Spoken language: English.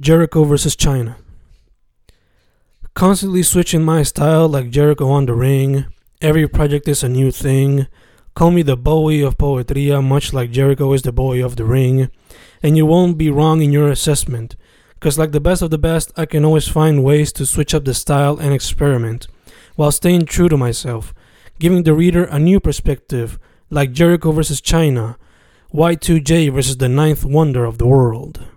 Jericho versus Chyna. Constantly switching my style like Jericho on the ring. Every project is a new thing. Call me the Bowie of Poetria, much like Jericho is the Bowie of the ring. And you won't be wrong in your assessment. Cause like the best of the best, I can always find ways to switch up the style and experiment, while staying true to myself, giving the reader a new perspective, like Jericho versus Chyna, Y2J versus the ninth wonder of the world.